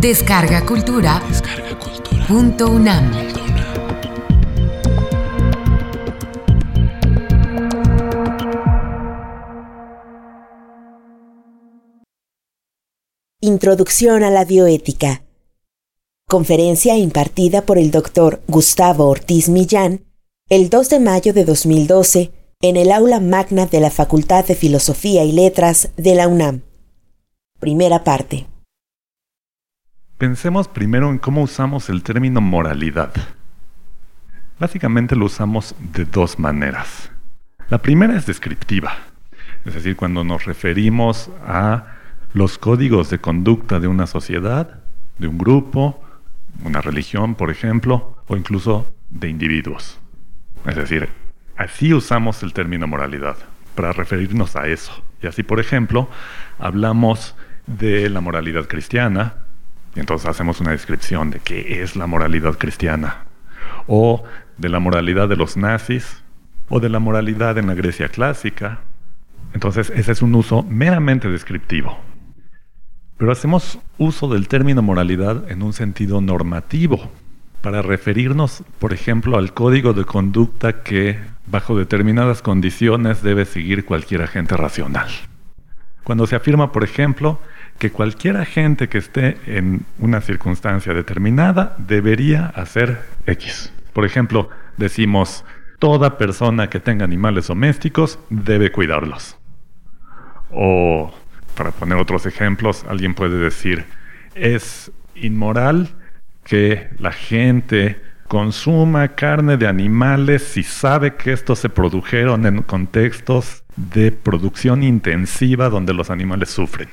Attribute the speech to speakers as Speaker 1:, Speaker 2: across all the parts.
Speaker 1: Descarga Cultura. Punto UNAM.
Speaker 2: Introducción a la bioética. Conferencia impartida por el doctor Gustavo Ortiz Millán el 2 de mayo de 2012 en el aula magna de la Facultad de Filosofía y Letras de la UNAM. Primera parte.
Speaker 3: Pensemos primero en cómo usamos el término moralidad. Básicamente lo usamos de dos maneras. La primera es descriptiva, es decir, cuando nos referimos a los códigos de conducta de una sociedad, de un grupo, una religión, por ejemplo, o incluso de individuos. Es decir, así usamos el término moralidad, para referirnos a eso. Y así, por ejemplo, hablamos de la moralidad cristiana, y entonces hacemos una descripción de qué es la moralidad cristiana, o de la moralidad de los nazis, o de la moralidad en la Grecia clásica. Entonces ese es un uso meramente descriptivo. Pero hacemos uso del término moralidad en un sentido normativo, para referirnos, por ejemplo, al código de conducta que, bajo determinadas condiciones, debe seguir cualquier agente racional. Cuando se afirma, por ejemplo, que cualquier agente que esté en una circunstancia determinada debería hacer X. Por ejemplo, decimos, toda persona que tenga animales domésticos debe cuidarlos. O, para poner otros ejemplos, alguien puede decir, es inmoral que la gente consuma carne de animales si sabe que estos se produjeron en contextos de producción intensiva donde los animales sufren.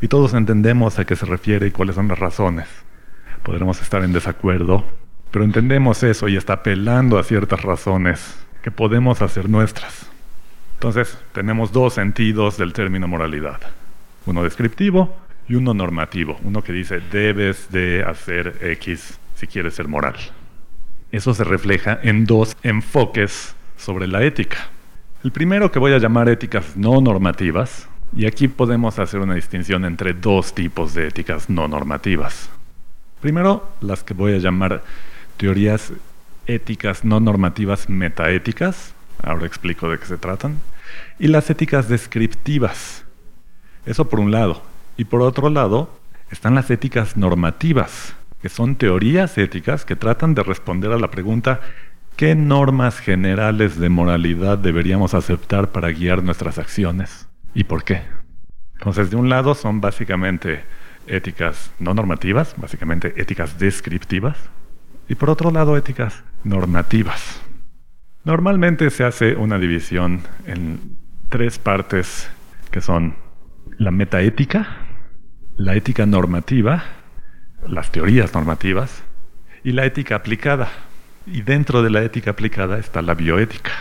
Speaker 3: Y todos entendemos a qué se refiere y cuáles son las razones. Podremos estar en desacuerdo, pero entendemos eso y está apelando a ciertas razones que podemos hacer nuestras. Entonces, tenemos dos sentidos del término moralidad. Uno descriptivo y uno normativo. Uno que dice, debes de hacer X si quieres ser moral. Eso se refleja en dos enfoques sobre la ética. El primero que voy a llamar éticas no normativas, y aquí podemos hacer una distinción entre dos tipos de éticas no normativas. Primero, las que voy a llamar teorías éticas no normativas metaéticas, ahora explico de qué se tratan, y las éticas descriptivas. Eso por un lado. Y por otro lado, están las éticas normativas, que son teorías éticas que tratan de responder a la pregunta ¿qué normas generales de moralidad deberíamos aceptar para guiar nuestras acciones? ¿Y por qué? Entonces, de un lado son básicamente éticas no normativas, básicamente éticas descriptivas, y por otro lado éticas normativas. Normalmente se hace una división en tres partes que son la metaética, la ética normativa, las teorías normativas y la ética aplicada. Y dentro de la ética aplicada está la bioética.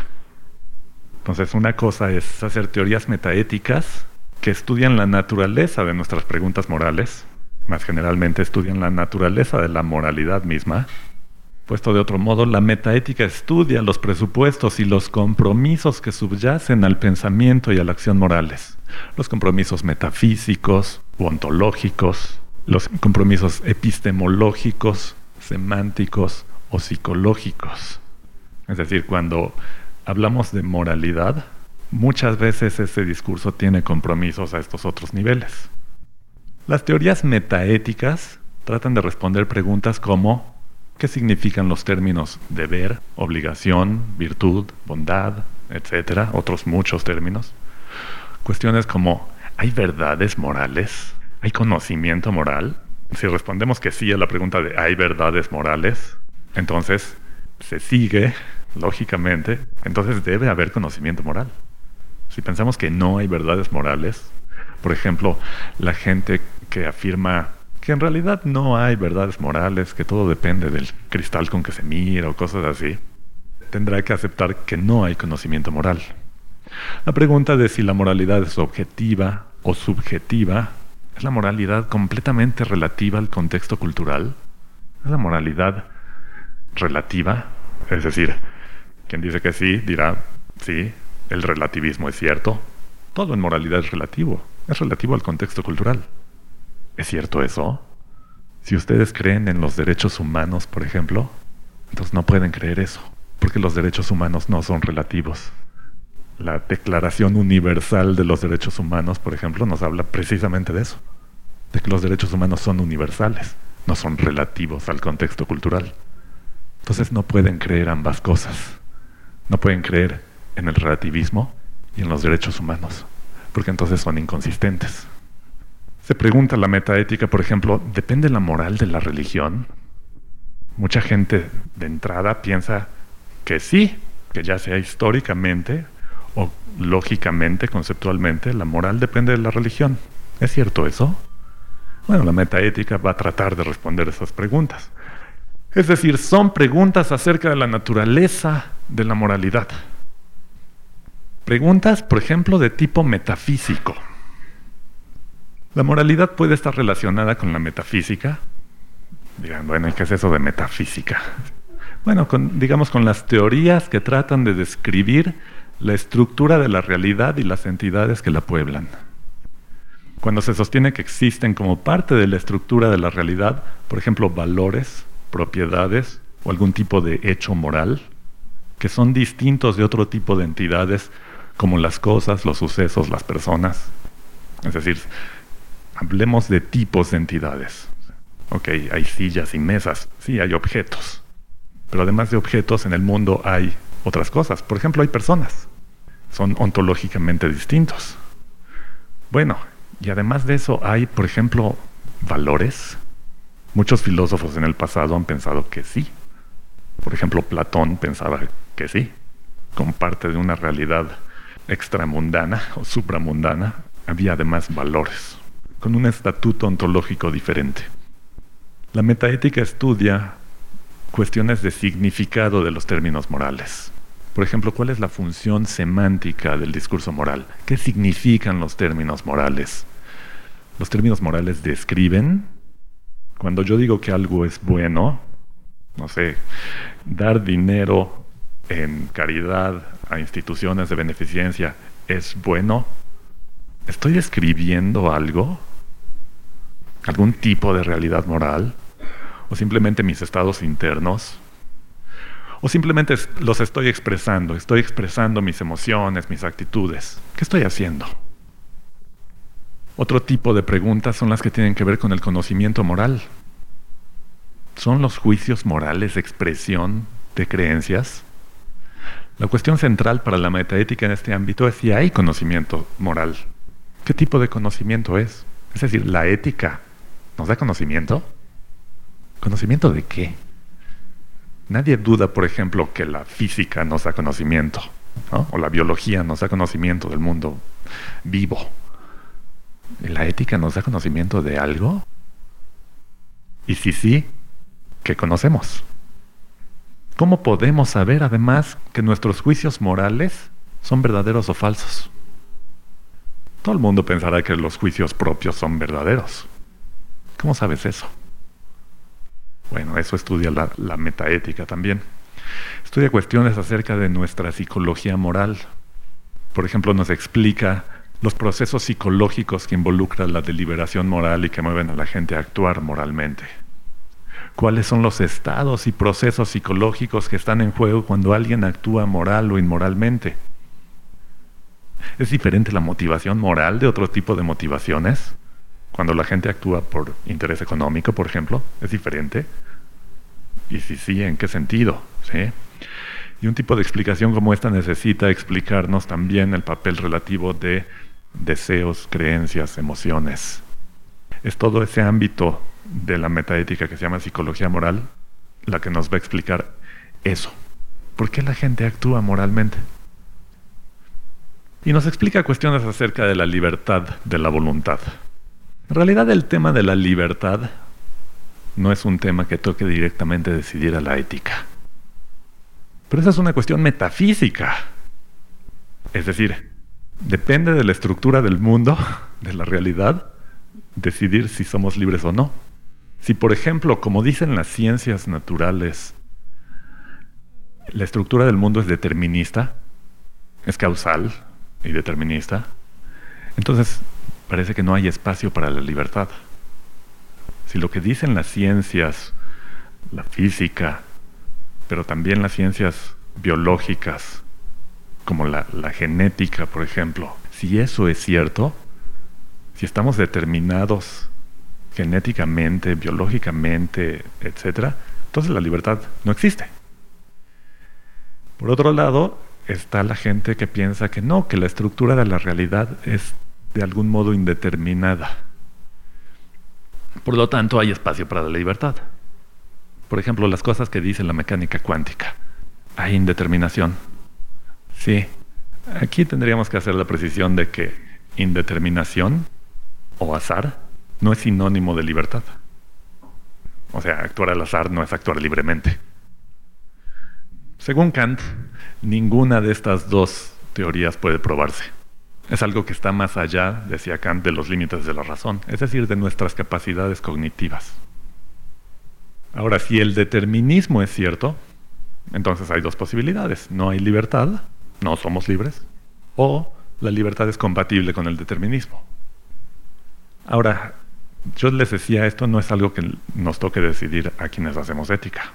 Speaker 3: Entonces, una cosa es hacer teorías metaéticas que estudian la naturaleza de nuestras preguntas morales, más generalmente estudian la naturaleza de la moralidad misma. Puesto de otro modo, la metaética estudia los presupuestos y los compromisos que subyacen al pensamiento y a la acción morales. Los compromisos metafísicos ontológicos, los compromisos epistemológicos, semánticos o psicológicos. Es decir, cuando hablamos de moralidad, muchas veces ese discurso tiene compromisos a estos otros niveles. Las teorías metaéticas tratan de responder preguntas como ¿qué significan los términos deber, obligación, virtud, bondad, etcétera, otros muchos términos? Cuestiones como ¿hay verdades morales? ¿Hay conocimiento moral? Si respondemos que sí a la pregunta de ¿hay verdades morales? Entonces se sigue lógicamente, entonces debe haber conocimiento moral. Si pensamos que no hay verdades morales, por ejemplo, la gente que afirma que en realidad no hay verdades morales, que todo depende del cristal con que se mira o cosas así, tendrá que aceptar que no hay conocimiento moral. La pregunta de si la moralidad es objetiva o subjetiva, ¿es la moralidad completamente relativa al contexto cultural? ¿Es la moralidad relativa? Es decir, quien dice que sí, dirá, sí, el relativismo es cierto. Todo en moralidad es relativo, es relativo al contexto cultural. ¿Es cierto eso? Si ustedes creen en los derechos humanos, por ejemplo, entonces no pueden creer eso, porque los derechos humanos no son relativos. La Declaración Universal de los Derechos Humanos, por ejemplo, nos habla precisamente de eso, de que los derechos humanos son universales, no son relativos al contexto cultural. Entonces no pueden creer ambas cosas. No pueden creer en el relativismo y en los derechos humanos, porque entonces son inconsistentes. Se pregunta la metaética, por ejemplo, ¿depende la moral de la religión? Mucha gente de entrada piensa que sí, que ya sea históricamente o lógicamente, conceptualmente, la moral depende de la religión. ¿Es cierto eso? Bueno, la metaética va a tratar de responder esas preguntas. Es decir, son preguntas acerca de la naturaleza de la moralidad. Preguntas, por ejemplo, de tipo metafísico. La moralidad puede estar relacionada con la metafísica. Digan, bueno, ¿qué es eso de metafísica? Bueno, digamos con las teorías que tratan de describir la estructura de la realidad y las entidades que la pueblan. Cuando se sostiene que existen como parte de la estructura de la realidad, por ejemplo, valores, propiedades o algún tipo de hecho moral, que son distintos de otro tipo de entidades como las cosas, los sucesos, las personas. Es decir, hablemos de tipos de entidades. Ok, hay sillas y mesas, sí, hay objetos. Pero además de objetos, en el mundo hay otras cosas. Por ejemplo, hay personas. Son ontológicamente distintos. Bueno, y además de eso hay, por ejemplo, valores. Muchos filósofos en el pasado han pensado que sí. Por ejemplo, Platón pensaba que sí. Como parte de una realidad extramundana o supramundana, había además valores, con un estatuto ontológico diferente. La metaética estudia cuestiones de significado de los términos morales. Por ejemplo, ¿cuál es la función semántica del discurso moral? ¿Qué significan los términos morales? Los términos morales describen, cuando yo digo que algo es bueno, no sé, dar dinero en caridad a instituciones de beneficencia es bueno, ¿estoy describiendo algo? ¿Algún tipo de realidad moral? ¿O simplemente mis estados internos? ¿O simplemente los estoy expresando? Estoy expresando mis emociones, mis actitudes. ¿Qué estoy haciendo? Otro tipo de preguntas son las que tienen que ver con el conocimiento moral. ¿Son los juicios morales expresión de creencias? La cuestión central para la metaética en este ámbito es si hay conocimiento moral. ¿Qué tipo de conocimiento es? Es decir, la ética nos da conocimiento. ¿Conocimiento de qué? Nadie duda, por ejemplo, que la física nos da conocimiento, o la biología nos da conocimiento del mundo vivo. ¿La ética nos da conocimiento de algo? Y si sí, ¿qué conocemos? ¿Cómo podemos saber además que nuestros juicios morales son verdaderos o falsos? Todo el mundo pensará que los juicios propios son verdaderos. ¿Cómo sabes eso? Bueno, eso estudia la, metaética también. Estudia cuestiones acerca de nuestra psicología moral. Por ejemplo, nos explica los procesos psicológicos que involucran la deliberación moral y que mueven a la gente a actuar moralmente. ¿Cuáles son los estados y procesos psicológicos que están en juego cuando alguien actúa moral o inmoralmente? ¿Es diferente la motivación moral de otro tipo de motivaciones? Cuando la gente actúa por interés económico, por ejemplo, es diferente. Y si sí, ¿en qué sentido? ¿Sí? Y un tipo de explicación como esta necesita explicarnos también el papel relativo de deseos, creencias, emociones. Es todo ese ámbito de la metaética que se llama psicología moral la que nos va a explicar eso. ¿Por qué la gente actúa moralmente? Y nos explica cuestiones acerca de la libertad de la voluntad. En realidad el tema de la libertad no es un tema que toque directamente decidir a la ética. Pero esa es una cuestión metafísica. Es decir, depende de la estructura del mundo, de la realidad, decidir si somos libres o no. Si, por ejemplo, como dicen las ciencias naturales, la estructura del mundo es determinista, es causal y determinista, entonces parece que no hay espacio para la libertad. si lo que dicen las ciencias, la física, pero también las ciencias biológicas, como la, genética, por ejemplo, si eso es cierto, si estamos determinados genéticamente, biológicamente, etc., entonces la libertad no existe. Por otro lado, está la gente que piensa que no, que la estructura de la realidad es de algún modo indeterminada. Por lo tanto, hay espacio para la libertad. Por ejemplo, las cosas que dice la mecánica cuántica. Hay indeterminación. Sí. Aquí tendríamos que hacer la precisión de que indeterminación o azar no es sinónimo de libertad. O sea, actuar al azar no es actuar libremente. Según Kant, ninguna de estas dos teorías puede probarse. Es algo que está más allá, decía Kant, de los límites de la razón, es decir, de nuestras capacidades cognitivas. Ahora, si el determinismo es cierto, entonces hay dos posibilidades. No hay libertad, no somos libres, o la libertad es compatible con el determinismo. Ahora, yo les decía, esto no es algo que nos toque decidir a quienes hacemos ética.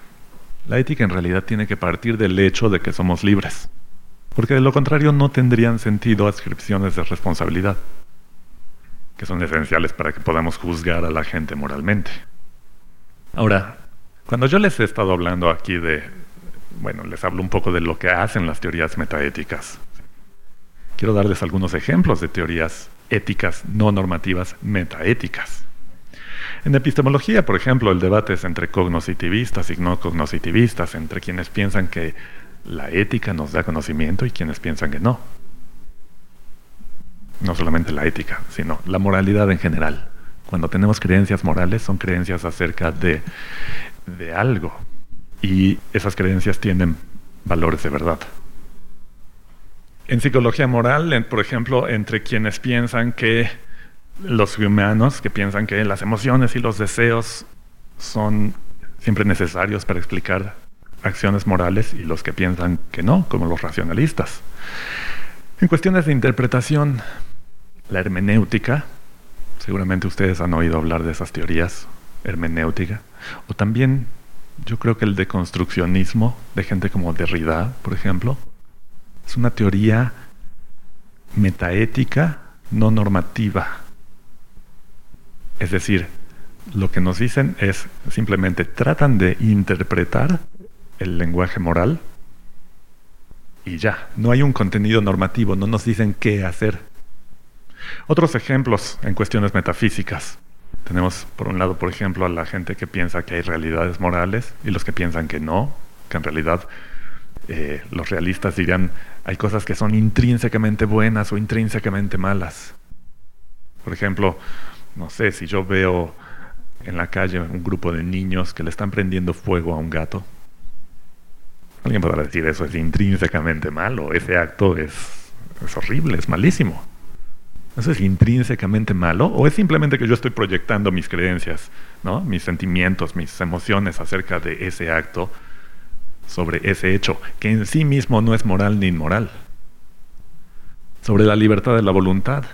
Speaker 3: La ética en realidad tiene que partir del hecho de que somos libres, porque de lo contrario no tendrían sentido adscripciones de responsabilidad, que son esenciales para que podamos juzgar a la gente moralmente. Ahora, cuando yo les he estado hablando aquí de, bueno, les hablo un poco de lo que hacen las teorías metaéticas. Quiero darles algunos ejemplos de teorías éticas no normativas metaéticas. En epistemología, por ejemplo, el debate es entre cognoscitivistas y no cognoscitivistas, entre quienes piensan que la ética nos da conocimiento y quienes piensan que no. No solamente la ética, sino la moralidad en general. Cuando tenemos creencias morales, son creencias acerca de, de algo. Y esas creencias tienen valores de verdad. En psicología moral, por ejemplo, entre quienes piensan que los humanos que piensan que las emociones y los deseos son siempre necesarios para explicar acciones morales y los que piensan que no, como los racionalistas. En cuestiones de interpretación, la hermenéutica, seguramente ustedes han oído hablar de esas teorías, hermenéutica, o también yo creo que el deconstruccionismo de gente como Derrida, por ejemplo, es una teoría metaética no normativa es decir, lo que nos dicen es simplemente tratan de interpretar el lenguaje moral y ya, no hay un contenido normativo, no nos dicen qué hacer. Otros ejemplos en cuestiones metafísicas. Tenemos por un lado, por ejemplo, a la gente que piensa que hay realidades morales y los que piensan que no, que en realidad eh, los realistas dirían hay cosas que son intrínsecamente buenas o intrínsecamente malas. Por ejemplo, no sé, si yo veo en la calle un grupo de niños que le están prendiendo fuego a un gato, alguien podrá decir eso es intrínsecamente malo, ese acto es, es horrible, es malísimo. ¿Eso es intrínsecamente malo o es simplemente que yo estoy proyectando mis creencias, mis sentimientos, mis emociones acerca de ese acto sobre ese hecho, que en sí mismo no es moral ni inmoral? Sobre la libertad de la voluntad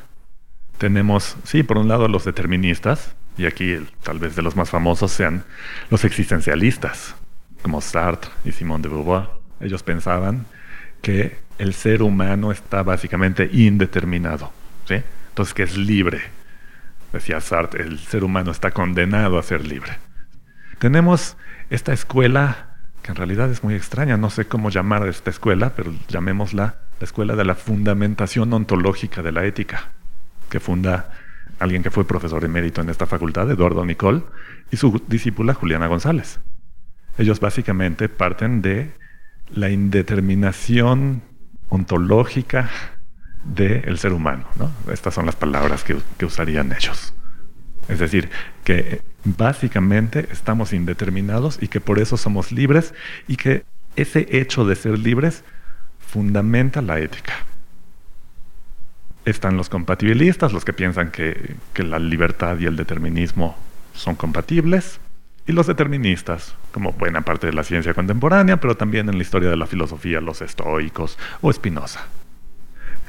Speaker 3: tenemos, sí, por un lado los deterministas, y aquí tal vez de los más famosos sean los existencialistas, como Sartre y Simone de Beauvoir. Ellos pensaban que el ser humano está básicamente indeterminado, entonces que es libre. Decía Sartre, el ser humano está condenado a ser libre. Tenemos esta escuela que en realidad es muy extraña, no sé cómo llamar a esta escuela, pero llamémosla la escuela de la fundamentación ontológica de la ética que funda alguien que fue profesor emérito en esta facultad, Eduardo Nicol, y su discípula Juliana González. Ellos básicamente parten de la indeterminación ontológica del ser humano. Estas son las palabras que, que usarían ellos. Es decir, que básicamente estamos indeterminados y que por eso somos libres y que ese hecho de ser libres fundamenta la ética. Están los compatibilistas, los que piensan que, la libertad y el determinismo son compatibles, y los deterministas, como buena parte de la ciencia contemporánea, pero también en la historia de la filosofía, los estoicos o Spinoza.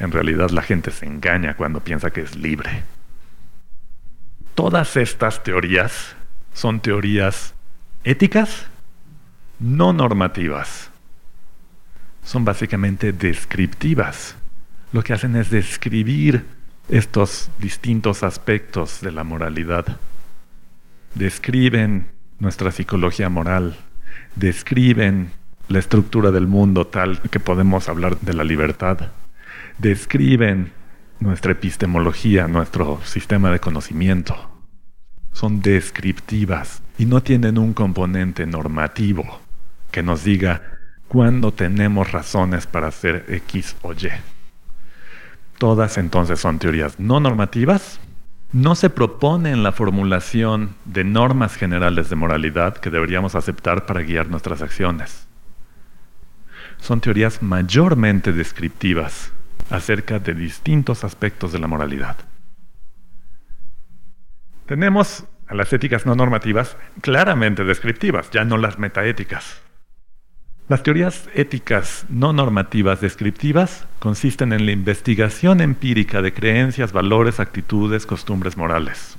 Speaker 3: En realidad la gente se engaña cuando piensa que es libre. Todas estas teorías son teorías éticas no normativas. Son básicamente descriptivas. Lo que hacen es describir estos distintos aspectos de la moralidad. Describen nuestra psicología moral, describen la estructura del mundo tal que podemos hablar de la libertad, describen nuestra epistemología, nuestro sistema de conocimiento. Son descriptivas y no tienen un componente normativo que nos diga cuándo tenemos razones para hacer X o Y. Todas entonces son teorías no normativas. No se propone en la formulación de normas generales de moralidad que deberíamos aceptar para guiar nuestras acciones. Son teorías mayormente descriptivas acerca de distintos aspectos de la moralidad. Tenemos a las éticas no normativas claramente descriptivas, ya no las metaéticas. Las teorías éticas no normativas descriptivas consisten en la investigación empírica de creencias, valores, actitudes, costumbres morales.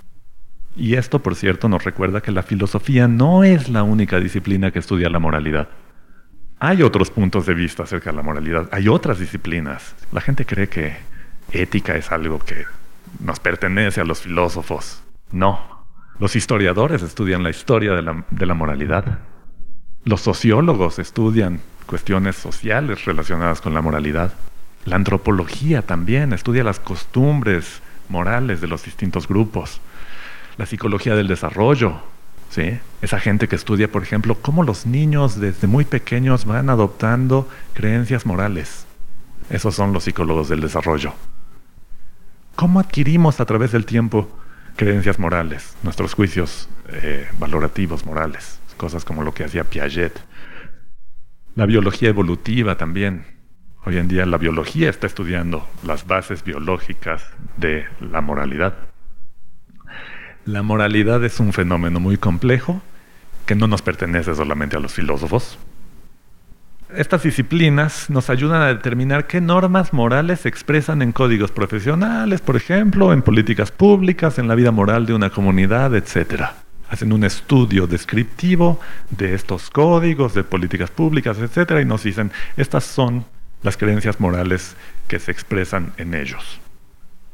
Speaker 3: Y esto, por cierto, nos recuerda que la filosofía no es la única disciplina que estudia la moralidad. Hay otros puntos de vista acerca de la moralidad, hay otras disciplinas. La gente cree que ética es algo que nos pertenece a los filósofos. No. Los historiadores estudian la historia de la, de la moralidad. Los sociólogos estudian cuestiones sociales relacionadas con la moralidad. La antropología también estudia las costumbres morales de los distintos grupos. La psicología del desarrollo, Esa gente que estudia, por ejemplo, cómo los niños desde muy pequeños van adoptando creencias morales. Esos son los psicólogos del desarrollo. ¿Cómo adquirimos a través del tiempo creencias morales, nuestros juicios eh, valorativos morales? cosas como lo que hacía Piaget. La biología evolutiva también. Hoy en día la biología está estudiando las bases biológicas de la moralidad. La moralidad es un fenómeno muy complejo que no nos pertenece solamente a los filósofos. Estas disciplinas nos ayudan a determinar qué normas morales se expresan en códigos profesionales, por ejemplo, en políticas públicas, en la vida moral de una comunidad, etcétera hacen un estudio descriptivo de estos códigos, de políticas públicas, etcétera, y nos dicen, estas son las creencias morales que se expresan en ellos.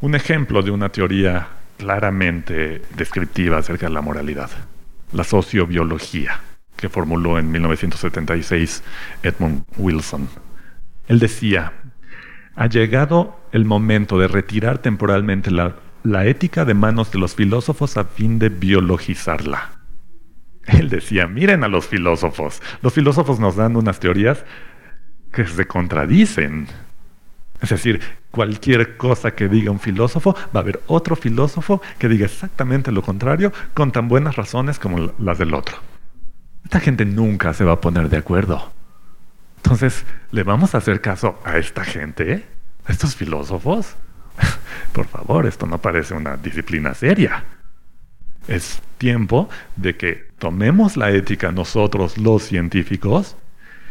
Speaker 3: Un ejemplo de una teoría claramente descriptiva acerca de la moralidad, la sociobiología, que formuló en 1976 Edmund Wilson. Él decía, ha llegado el momento de retirar temporalmente la la ética de manos de los filósofos a fin de biologizarla. Él decía, miren a los filósofos. Los filósofos nos dan unas teorías que se contradicen. Es decir, cualquier cosa que diga un filósofo, va a haber otro filósofo que diga exactamente lo contrario con tan buenas razones como las del otro. Esta gente nunca se va a poner de acuerdo. Entonces, ¿le vamos a hacer caso a esta gente? ¿A estos filósofos? Por favor, esto no parece una disciplina seria. Es tiempo de que tomemos la ética nosotros los científicos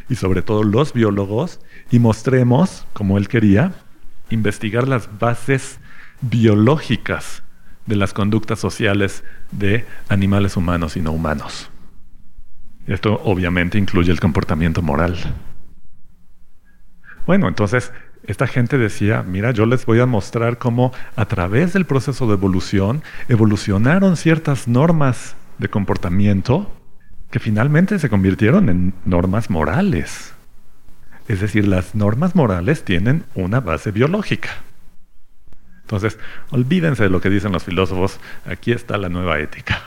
Speaker 3: y sobre todo los biólogos y mostremos, como él quería, investigar las bases biológicas de las conductas sociales de animales humanos y no humanos. Esto obviamente incluye el comportamiento moral. Bueno, entonces esta gente decía, mira, yo les voy a mostrar cómo a través del proceso de evolución evolucionaron ciertas normas de comportamiento que finalmente se convirtieron en normas morales. Es decir, las normas morales tienen una base biológica. Entonces, olvídense de lo que dicen los filósofos, aquí está la nueva ética.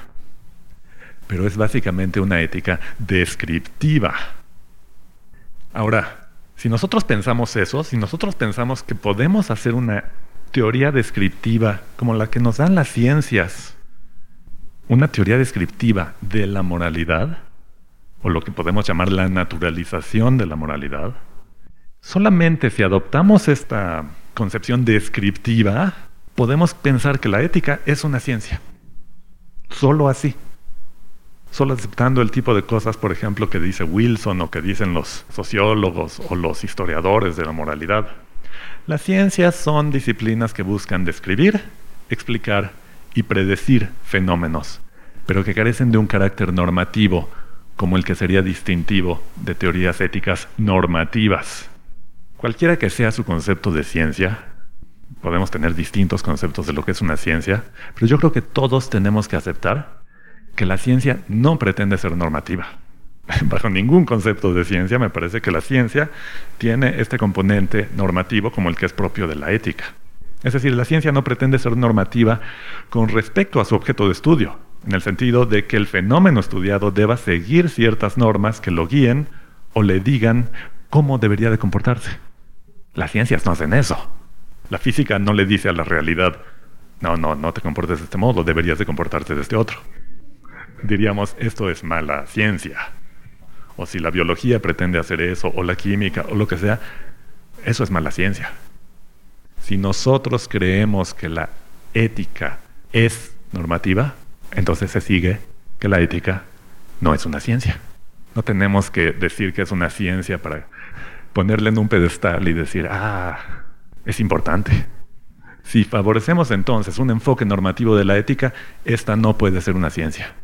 Speaker 3: Pero es básicamente una ética descriptiva. Ahora, si nosotros pensamos eso, si nosotros pensamos que podemos hacer una teoría descriptiva como la que nos dan las ciencias, una teoría descriptiva de la moralidad, o lo que podemos llamar la naturalización de la moralidad, solamente si adoptamos esta concepción descriptiva, podemos pensar que la ética es una ciencia. Solo así solo aceptando el tipo de cosas, por ejemplo, que dice Wilson o que dicen los sociólogos o los historiadores de la moralidad. Las ciencias son disciplinas que buscan describir, explicar y predecir fenómenos, pero que carecen de un carácter normativo, como el que sería distintivo de teorías éticas normativas. Cualquiera que sea su concepto de ciencia, podemos tener distintos conceptos de lo que es una ciencia, pero yo creo que todos tenemos que aceptar que la ciencia no pretende ser normativa. Bajo ningún concepto de ciencia me parece que la ciencia tiene este componente normativo como el que es propio de la ética. Es decir, la ciencia no pretende ser normativa con respecto a su objeto de estudio, en el sentido de que el fenómeno estudiado deba seguir ciertas normas que lo guíen o le digan cómo debería de comportarse. Las ciencias no hacen eso. La física no le dice a la realidad, no, no, no te comportes de este modo, deberías de comportarte de este otro. Diríamos, esto es mala ciencia. O si la biología pretende hacer eso, o la química, o lo que sea, eso es mala ciencia. Si nosotros creemos que la ética es normativa, entonces se sigue que la ética no es una ciencia. No tenemos que decir que es una ciencia para ponerle en un pedestal y decir, ah, es importante. Si favorecemos entonces un enfoque normativo de la ética, esta no puede ser una ciencia.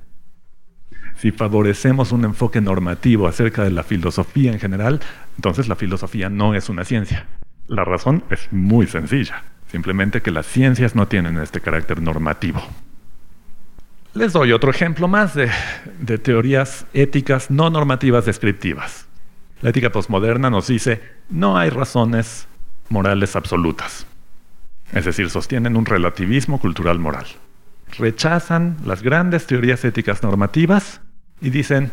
Speaker 3: Si favorecemos un enfoque normativo acerca de la filosofía en general, entonces la filosofía no es una ciencia. La razón es muy sencilla, simplemente que las ciencias no tienen este carácter normativo. Les doy otro ejemplo más de, de teorías éticas no normativas descriptivas. La ética postmoderna nos dice, no hay razones morales absolutas. Es decir, sostienen un relativismo cultural moral. Rechazan las grandes teorías éticas normativas y dicen,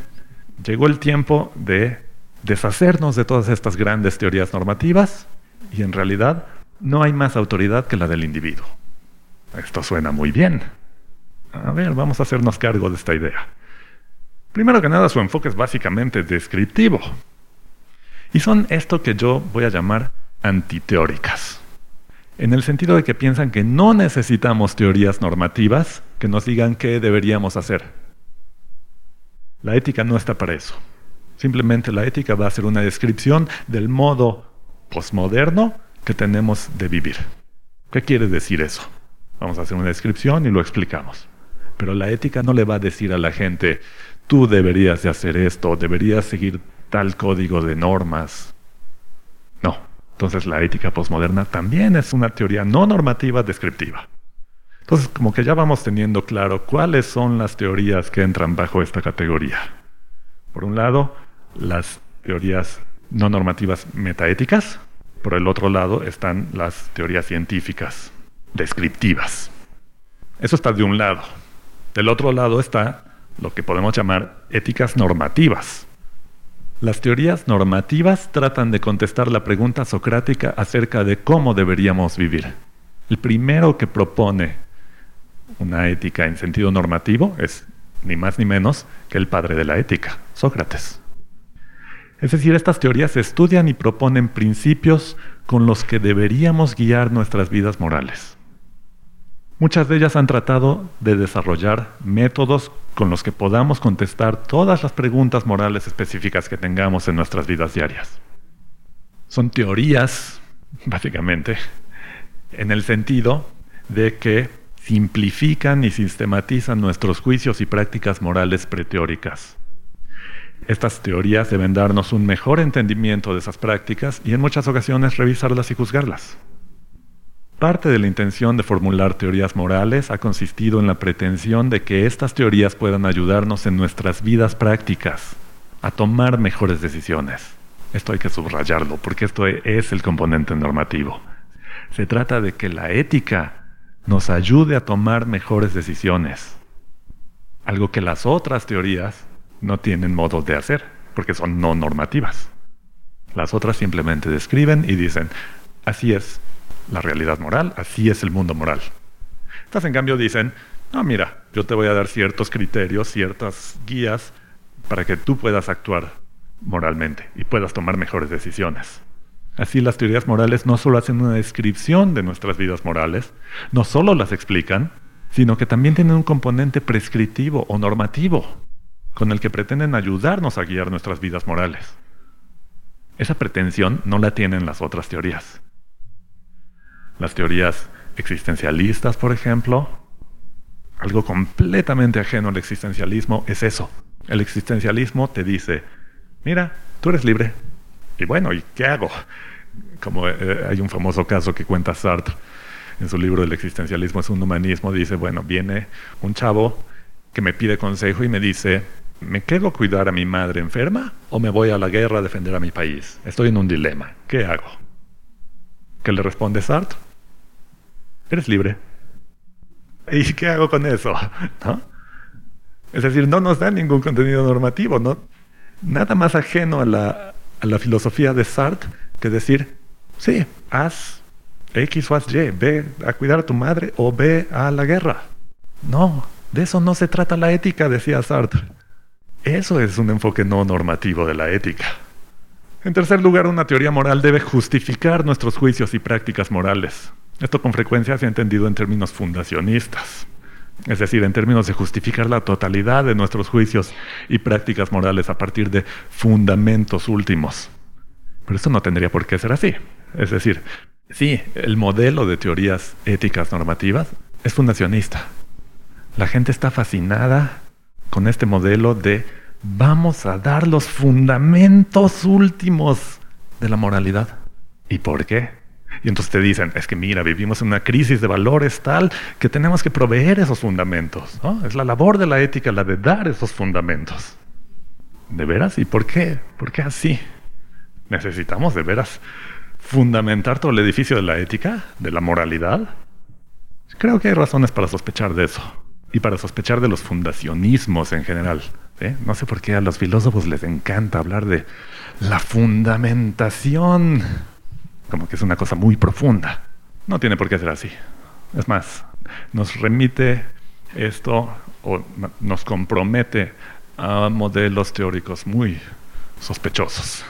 Speaker 3: llegó el tiempo de deshacernos de todas estas grandes teorías normativas y en realidad no hay más autoridad que la del individuo. Esto suena muy bien. A ver, vamos a hacernos cargo de esta idea. Primero que nada, su enfoque es básicamente descriptivo. Y son esto que yo voy a llamar antiteóricas. En el sentido de que piensan que no necesitamos teorías normativas que nos digan qué deberíamos hacer. La ética no está para eso. Simplemente la ética va a ser una descripción del modo postmoderno que tenemos de vivir. ¿Qué quiere decir eso? Vamos a hacer una descripción y lo explicamos. Pero la ética no le va a decir a la gente, tú deberías de hacer esto, deberías seguir tal código de normas. No. Entonces la ética postmoderna también es una teoría no normativa descriptiva. Entonces como que ya vamos teniendo claro cuáles son las teorías que entran bajo esta categoría. Por un lado, las teorías no normativas metaéticas. Por el otro lado están las teorías científicas descriptivas. Eso está de un lado. Del otro lado está lo que podemos llamar éticas normativas, las teorías normativas tratan de contestar la pregunta socrática acerca de cómo deberíamos vivir. El primero que propone una ética en sentido normativo es ni más ni menos que el padre de la ética, Sócrates. Es decir, estas teorías estudian y proponen principios con los que deberíamos guiar nuestras vidas morales. Muchas de ellas han tratado de desarrollar métodos con los que podamos contestar todas las preguntas morales específicas que tengamos en nuestras vidas diarias. Son teorías, básicamente, en el sentido de que simplifican y sistematizan nuestros juicios y prácticas morales preteóricas. Estas teorías deben darnos un mejor entendimiento de esas prácticas y en muchas ocasiones revisarlas y juzgarlas. Parte de la intención de formular teorías morales ha consistido en la pretensión de que estas teorías puedan ayudarnos en nuestras vidas prácticas a tomar mejores decisiones. Esto hay que subrayarlo porque esto es el componente normativo. Se trata de que la ética nos ayude a tomar mejores decisiones. Algo que las otras teorías no tienen modo de hacer porque son no normativas. Las otras simplemente describen y dicen, así es, la realidad moral, así es el mundo moral. Estas en cambio dicen, no, mira, yo te voy a dar ciertos criterios, ciertas guías para que tú puedas actuar moralmente y puedas tomar mejores decisiones. Así las teorías morales no solo hacen una descripción de nuestras vidas morales, no solo las explican, sino que también tienen un componente prescriptivo o normativo, con el que pretenden ayudarnos a guiar nuestras vidas morales. Esa pretensión no la tienen las otras teorías. Las teorías existencialistas, por ejemplo, algo completamente ajeno al existencialismo es eso. El existencialismo te dice, mira, tú eres libre. Y bueno, ¿y qué hago? Como eh, hay un famoso caso que cuenta Sartre en su libro El existencialismo es un humanismo, dice, bueno, viene un chavo que me pide consejo y me dice, ¿me quedo a cuidar a mi madre enferma o me voy a la guerra a defender a mi país? Estoy en un dilema. ¿Qué hago? ¿Qué le responde Sartre? Eres libre. ¿Y qué hago con eso? Es decir, no nos da ningún contenido normativo, ¿no? Nada más ajeno a la, a la filosofía de Sartre que decir, sí, haz X o haz Y, ve a cuidar a tu madre o ve a la guerra. No, de eso no se trata la ética, decía Sartre. Eso es un enfoque no normativo de la ética. En tercer lugar, una teoría moral debe justificar nuestros juicios y prácticas morales. Esto con frecuencia se ha entendido en términos fundacionistas, es decir, en términos de justificar la totalidad de nuestros juicios y prácticas morales a partir de fundamentos últimos. Pero esto no tendría por qué ser así. Es decir, sí, el modelo de teorías éticas normativas es fundacionista. La gente está fascinada con este modelo de vamos a dar los fundamentos últimos de la moralidad. ¿Y por qué? Y entonces te dicen, es que mira, vivimos en una crisis de valores tal que tenemos que proveer esos fundamentos. Es la labor de la ética la de dar esos fundamentos. ¿De veras? ¿Y por qué? ¿Por qué así? ¿Necesitamos de veras fundamentar todo el edificio de la ética, de la moralidad? Creo que hay razones para sospechar de eso y para sospechar de los fundacionismos en general. ¿Eh? No sé por qué a los filósofos les encanta hablar de la fundamentación, como que es una cosa muy profunda. No tiene por qué ser así. Es más, nos remite esto o nos compromete a modelos teóricos muy sospechosos.